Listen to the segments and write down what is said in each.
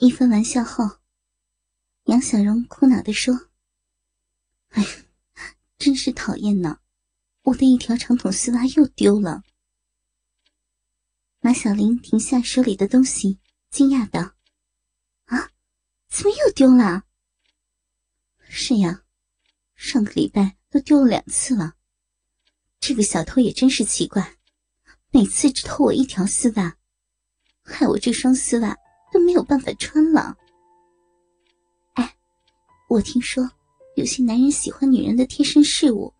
一番玩笑后，杨小荣苦恼地说：“哎呀，真是讨厌呢，我的一条长筒丝袜又丢了。”马小玲停下手里的东西，惊讶道：“啊，怎么又丢了？”“是呀，上个礼拜都丢了两次了。这个小偷也真是奇怪，每次只偷我一条丝袜，害我这双丝袜。”都没有办法穿了。哎，我听说有些男人喜欢女人的贴身事物，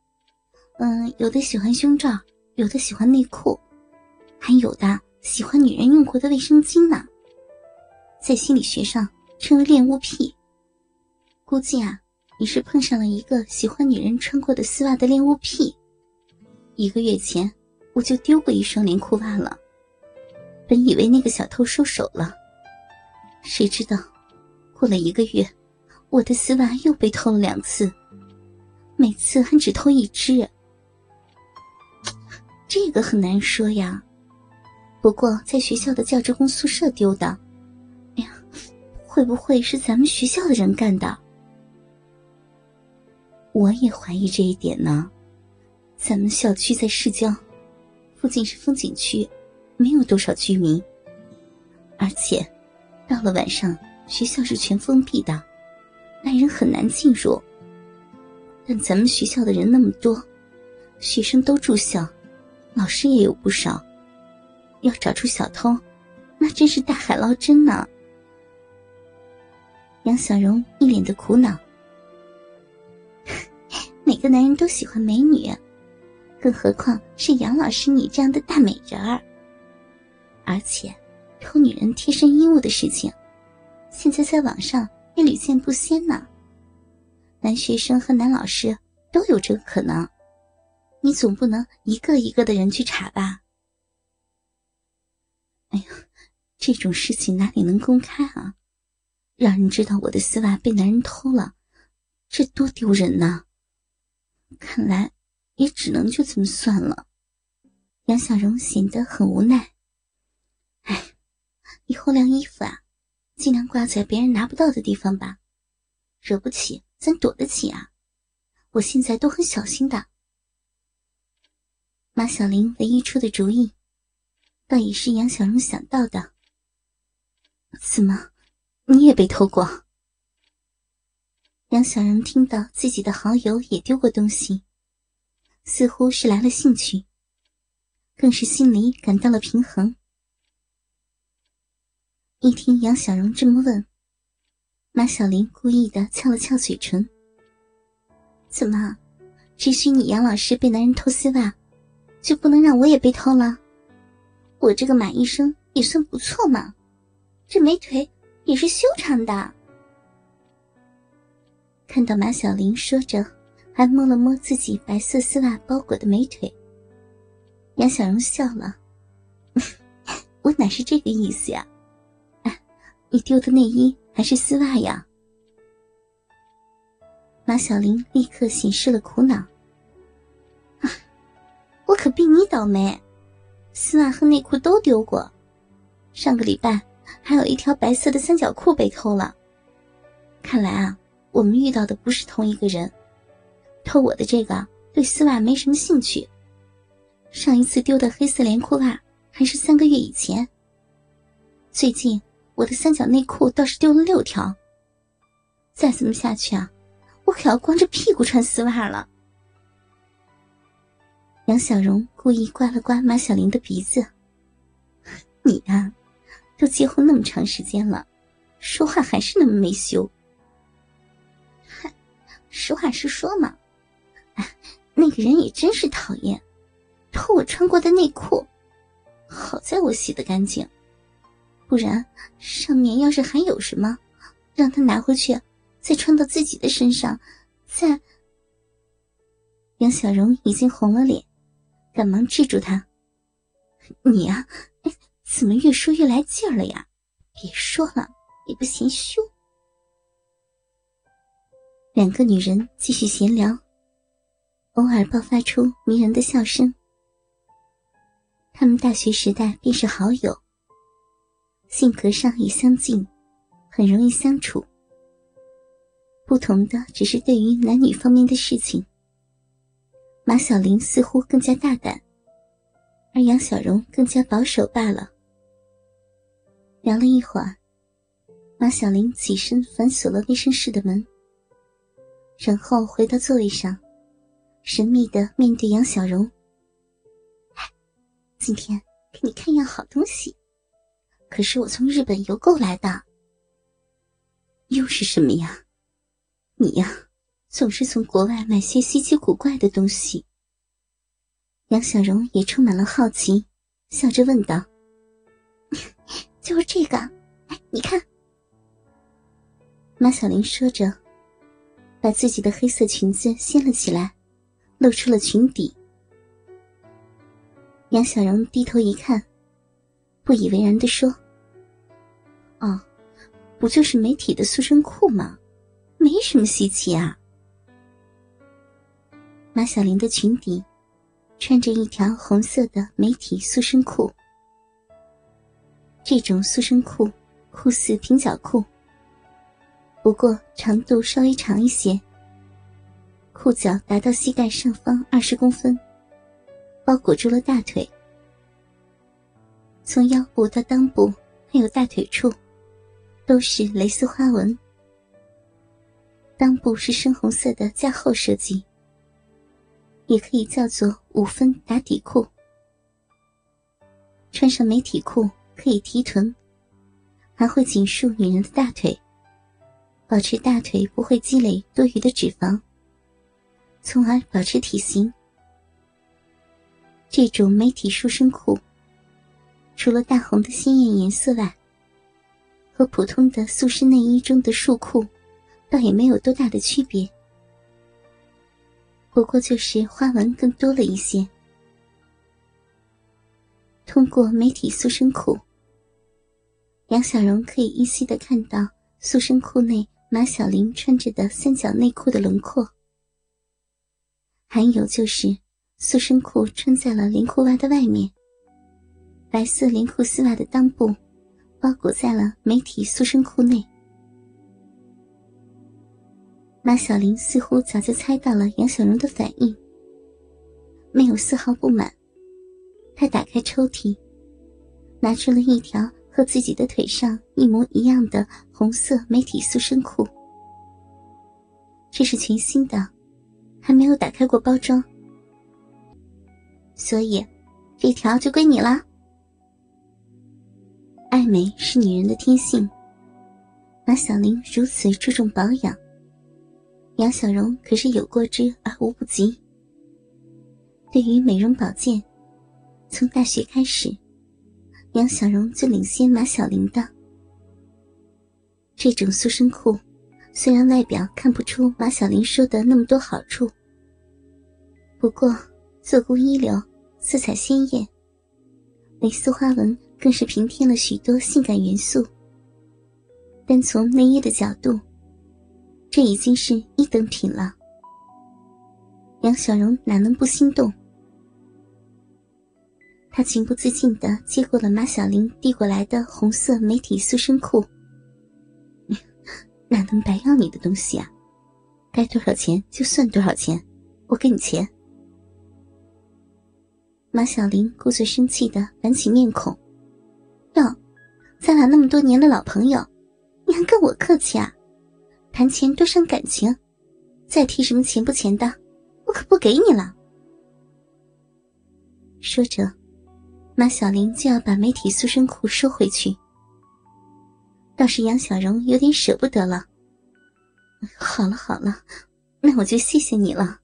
嗯，有的喜欢胸罩，有的喜欢内裤，还有的喜欢女人用过的卫生巾呢。在心理学上称为恋物癖。估计啊，你是碰上了一个喜欢女人穿过的丝袜的恋物癖。一个月前我就丢过一双连裤袜了，本以为那个小偷收手了。谁知道，过了一个月，我的丝袜又被偷了两次，每次还只偷一只。这个很难说呀。不过在学校的教职工宿舍丢的，哎呀，会不会是咱们学校的人干的？我也怀疑这一点呢。咱们校区在市郊，附近是风景区，没有多少居民，而且。到了晚上，学校是全封闭的，外人很难进入。但咱们学校的人那么多，学生都住校，老师也有不少，要找出小偷，那真是大海捞针呢。杨小荣一脸的苦恼。每个男人都喜欢美女，更何况是杨老师你这样的大美人儿，而且。偷女人贴身衣物的事情，现在在网上也屡见不鲜呢。男学生和男老师都有这个可能，你总不能一个一个的人去查吧？哎呀，这种事情哪里能公开啊？让人知道我的丝袜被男人偷了，这多丢人呐！看来也只能就这么算了。杨小荣显得很无奈。哎。以后晾衣服啊，尽量挂在别人拿不到的地方吧，惹不起咱躲得起啊！我现在都很小心的。马小玲唯一出的主意，倒也是杨小荣想到的。怎么，你也被偷过？杨小荣听到自己的好友也丢过东西，似乎是来了兴趣，更是心里感到了平衡。一听杨小荣这么问，马小玲故意的翘了翘嘴唇。怎么，只许你杨老师被男人偷丝袜，就不能让我也被偷了？我这个马医生也算不错嘛，这美腿也是修长的。看到马小玲说着，还摸了摸自己白色丝袜包裹的美腿，杨小荣笑了：“ 我哪是这个意思呀？”你丢的内衣还是丝袜呀？马小玲立刻显示了苦恼。我可比你倒霉，丝袜和内裤都丢过。上个礼拜还有一条白色的三角裤被偷了。看来啊，我们遇到的不是同一个人。偷我的这个对丝袜没什么兴趣。上一次丢的黑色连裤袜还是三个月以前。最近。我的三角内裤倒是丢了六条。再这么下去啊，我可要光着屁股穿丝袜了。杨小荣故意刮了刮马小玲的鼻子：“你呀，都结婚那么长时间了，说话还是那么没羞。”，实话实说嘛。哎，那个人也真是讨厌，偷我穿过的内裤，好在我洗的干净。不然，上面要是还有什么，让他拿回去，再穿到自己的身上，再……杨小荣已经红了脸，赶忙制住他：“你呀，怎么越说越来劲儿了呀？别说了，也不嫌羞。”两个女人继续闲聊，偶尔爆发出迷人的笑声。他们大学时代便是好友。性格上也相近，很容易相处。不同的只是对于男女方面的事情，马小玲似乎更加大胆，而杨小荣更加保守罢了。聊了一会儿，马小玲起身反锁了卫生室的门，然后回到座位上，神秘的面对杨小荣：“ 今天给你看样好东西，可是我从日本邮购来的。又是什么呀？”你呀，总是从国外买些稀奇古怪的东西。杨小荣也充满了好奇，笑着问道：“ 就是这个，哎，你看。”马小玲说着，把自己的黑色裙子掀了起来，露出了裙底。杨小荣低头一看，不以为然的说：“哦，不就是美体的塑身裤吗？”没什么稀奇啊。马小玲的裙底穿着一条红色的美体塑身裤，这种塑身裤酷似平角裤，不过长度稍微长一些，裤脚达到膝盖上方二十公分，包裹住了大腿，从腰部到裆部还有大腿处，都是蕾丝花纹。裆部是深红色的加厚设计，也可以叫做五分打底裤。穿上美体裤可以提臀，还会紧束女人的大腿，保持大腿不会积累多余的脂肪，从而保持体型。这种美体束身裤，除了大红的鲜艳颜色外，和普通的塑身内衣中的束裤。倒也没有多大的区别，不过就是花纹更多了一些。通过美体塑身裤，杨小荣可以依稀的看到塑身裤内马小玲穿着的三角内裤的轮廓，还有就是塑身裤穿在了连裤袜的外面，白色连裤丝袜的裆部包裹在了美体塑身裤内。马小玲似乎早就猜到了杨小荣的反应，没有丝毫不满。她打开抽屉，拿出了一条和自己的腿上一模一样的红色美体塑身裤。这是全新的，还没有打开过包装，所以这条就归你了。爱美是女人的天性，马小玲如此注重保养。杨小荣可是有过之而无不及。对于美容保健，从大学开始，杨小荣就领先马小玲的。这种塑身裤，虽然外表看不出马小玲说的那么多好处，不过做工一流，色彩鲜艳，蕾丝花纹更是平添了许多性感元素。单从内衣的角度。这已经是一等品了，杨小荣哪能不心动？他情不自禁的接过了马小玲递过来的红色美体塑身裤，哪能白要你的东西啊？该多少钱就算多少钱，我给你钱。马小玲故作生气的板起面孔：“哟，咱俩那么多年的老朋友，你还跟我客气啊？”谈钱多伤感情，再提什么钱不钱的，我可不给你了。说着，马小玲就要把美体塑身裤收回去。倒是杨小荣有点舍不得了。好了好了，那我就谢谢你了，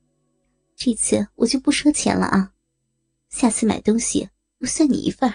这次我就不收钱了啊，下次买东西我算你一份儿。